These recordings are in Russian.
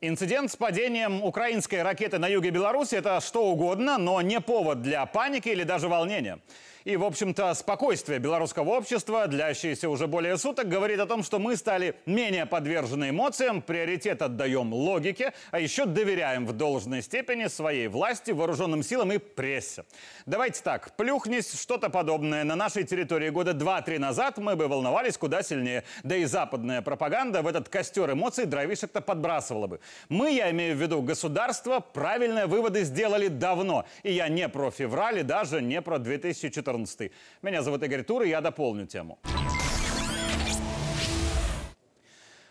Инцидент с падением украинской ракеты на юге Беларуси – это что угодно, но не повод для паники или даже волнения. И, в общем-то, спокойствие белорусского общества, длящееся уже более суток, говорит о том, что мы стали менее подвержены эмоциям, приоритет отдаем логике, а еще доверяем в должной степени своей власти, вооруженным силам и прессе. Давайте так, плюхнись что-то подобное на нашей территории года 2-3 назад, мы бы волновались куда сильнее. Да и западная пропаганда в этот костер эмоций дровишек-то подбрасывала бы. Мы, я имею в виду государство, правильные выводы сделали давно. И я не про февраль и даже не про 2014 14. Меня зовут Игорь Тур, и я дополню тему.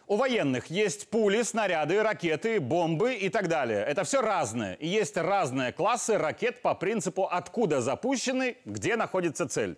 У военных есть пули, снаряды, ракеты, бомбы и так далее. Это все разное. И есть разные классы ракет по принципу «откуда запущены, где находится цель».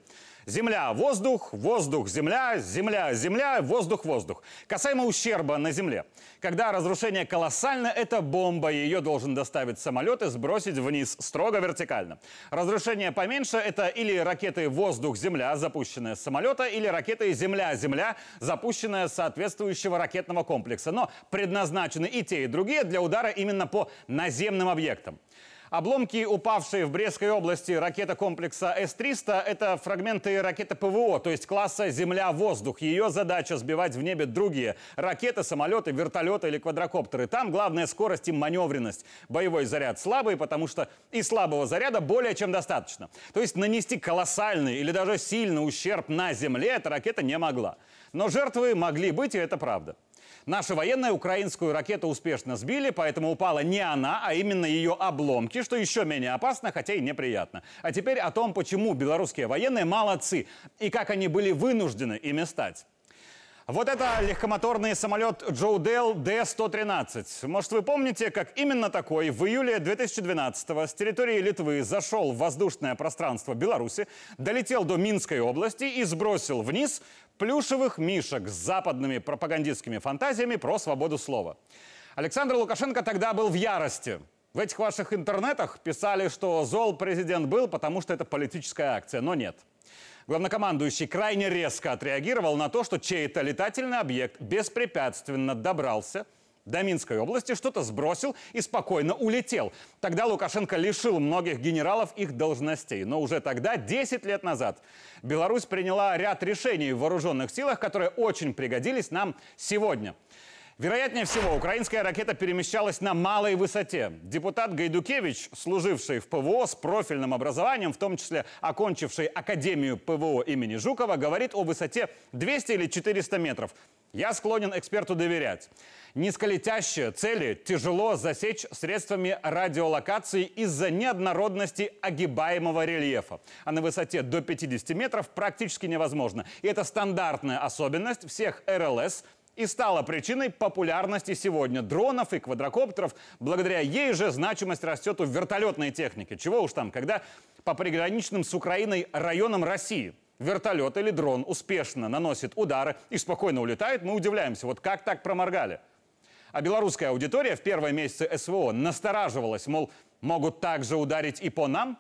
Земля, воздух, воздух, земля, земля, земля, воздух, воздух. Касаемо ущерба на земле. Когда разрушение колоссально, это бомба. Ее должен доставить самолет и сбросить вниз, строго вертикально. Разрушение поменьше, это или ракеты воздух-земля, запущенная с самолета, или ракеты земля-земля, запущенная с соответствующего ракетного комплекса. Но предназначены и те, и другие для удара именно по наземным объектам. Обломки, упавшие в Брестской области ракета комплекса С-300, это фрагменты ракеты ПВО, то есть класса «Земля-воздух». Ее задача сбивать в небе другие ракеты, самолеты, вертолеты или квадрокоптеры. Там главная скорость и маневренность. Боевой заряд слабый, потому что и слабого заряда более чем достаточно. То есть нанести колоссальный или даже сильный ущерб на Земле эта ракета не могла. Но жертвы могли быть, и это правда. Наши военные украинскую ракету успешно сбили, поэтому упала не она, а именно ее обломки, что еще менее опасно, хотя и неприятно. А теперь о том, почему белорусские военные молодцы и как они были вынуждены ими стать. Вот это легкомоторный самолет Джоудел Д-113. Может, вы помните, как именно такой в июле 2012-го с территории Литвы зашел в воздушное пространство Беларуси, долетел до Минской области и сбросил вниз плюшевых мишек с западными пропагандистскими фантазиями про свободу слова. Александр Лукашенко тогда был в ярости. В этих ваших интернетах писали, что зол президент был, потому что это политическая акция, но нет. Главнокомандующий крайне резко отреагировал на то, что чей-то летательный объект беспрепятственно добрался до Минской области, что-то сбросил и спокойно улетел. Тогда Лукашенко лишил многих генералов их должностей. Но уже тогда, 10 лет назад, Беларусь приняла ряд решений в вооруженных силах, которые очень пригодились нам сегодня – Вероятнее всего, украинская ракета перемещалась на малой высоте. Депутат Гайдукевич, служивший в ПВО с профильным образованием, в том числе окончивший Академию ПВО имени Жукова, говорит о высоте 200 или 400 метров. Я склонен эксперту доверять. Низколетящие цели тяжело засечь средствами радиолокации из-за неоднородности огибаемого рельефа. А на высоте до 50 метров практически невозможно. И это стандартная особенность всех РЛС – и стала причиной популярности сегодня дронов и квадрокоптеров. Благодаря ей же значимость растет у вертолетной техники. Чего уж там, когда по приграничным с Украиной районам России вертолет или дрон успешно наносит удары и спокойно улетает, мы удивляемся, вот как так проморгали. А белорусская аудитория в первые месяцы СВО настораживалась, мол, могут также ударить и по нам?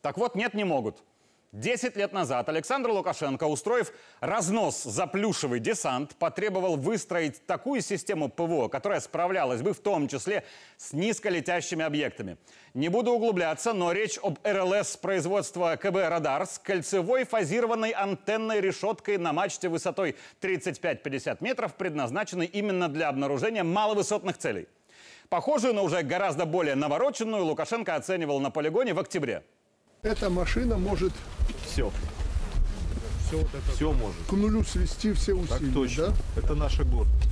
Так вот, нет, не могут. Десять лет назад Александр Лукашенко, устроив разнос за плюшевый десант, потребовал выстроить такую систему ПВО, которая справлялась бы в том числе с низколетящими объектами. Не буду углубляться, но речь об РЛС производства КБ «Радар» с кольцевой фазированной антенной решеткой на мачте высотой 35-50 метров, предназначенной именно для обнаружения маловысотных целей. Похожую, но уже гораздо более навороченную Лукашенко оценивал на полигоне в октябре. Эта машина может все. Все, вот это все может. К нулю свести все усилия. Так точно. Да? Это наша гордость.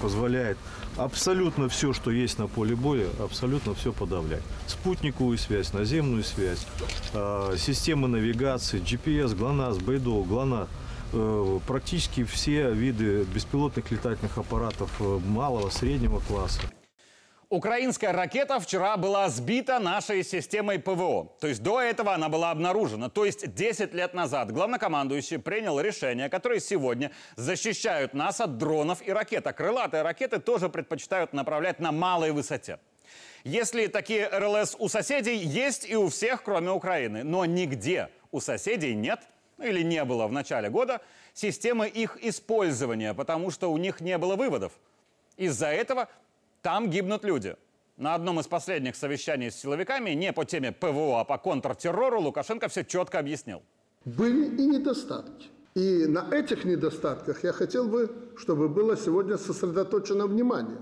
Позволяет абсолютно все, что есть на поле боя, абсолютно все подавлять. Спутниковую связь, наземную связь, э, системы навигации, GPS, ГЛОНАСС, Бейдол, ГЛОНАСС э, практически все виды беспилотных летательных аппаратов э, малого, среднего класса. Украинская ракета вчера была сбита нашей системой ПВО. То есть до этого она была обнаружена. То есть 10 лет назад главнокомандующий принял решения, которые сегодня защищают нас от дронов и ракет. А крылатые ракеты тоже предпочитают направлять на малой высоте. Если такие РЛС у соседей, есть и у всех, кроме Украины. Но нигде у соседей нет ну, или не было в начале года системы их использования, потому что у них не было выводов. Из-за этого Там гибнут люди. На одном из последних совещаний с силовиками, не по теме ПВО, а по контртеррору, Лукашенко все четко объяснил. Были и недостатки. И на этих недостатках я хотел бы, чтобы было сегодня сосредоточено внимание.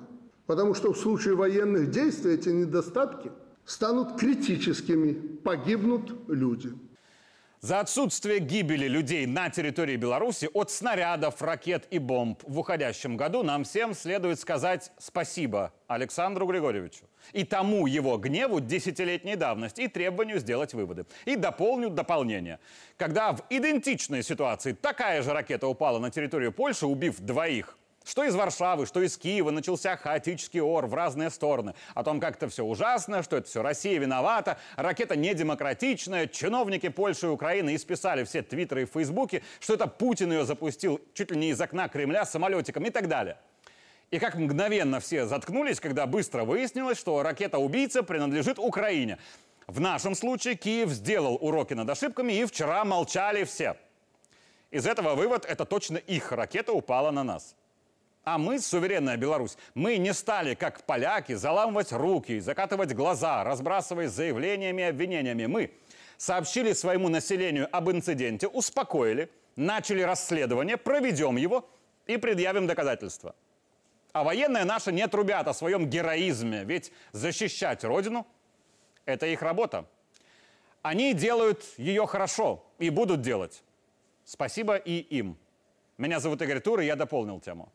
Потому что в случае военных действий эти недостатки станут критическими, погибнут люди. За отсутствие гибели людей на территории Беларуси от снарядов, ракет и бомб в уходящем году нам всем следует сказать спасибо Александру Григорьевичу и тому его гневу десятилетней давности и требованию сделать выводы. И дополню дополнение. Когда в идентичной ситуации такая же ракета упала на территорию Польши, убив двоих – что из Варшавы, что из Киева начался хаотический ор в разные стороны. О том, как это все ужасно, что это все Россия виновата, ракета недемократичная, чиновники Польши и Украины исписали все твиттеры и фейсбуки, что это Путин ее запустил чуть ли не из окна Кремля самолетиком и так далее. И как мгновенно все заткнулись, когда быстро выяснилось, что ракета-убийца принадлежит Украине. В нашем случае Киев сделал уроки над ошибками, и вчера молчали все. Из этого вывод – это точно их ракета упала на нас. А мы, суверенная Беларусь, мы не стали, как поляки, заламывать руки, закатывать глаза, разбрасываясь заявлениями и обвинениями. Мы сообщили своему населению об инциденте, успокоили, начали расследование, проведем его и предъявим доказательства. А военные наши не трубят о своем героизме, ведь защищать Родину – это их работа. Они делают ее хорошо и будут делать. Спасибо и им. Меня зовут Игорь Тур, и я дополнил тему.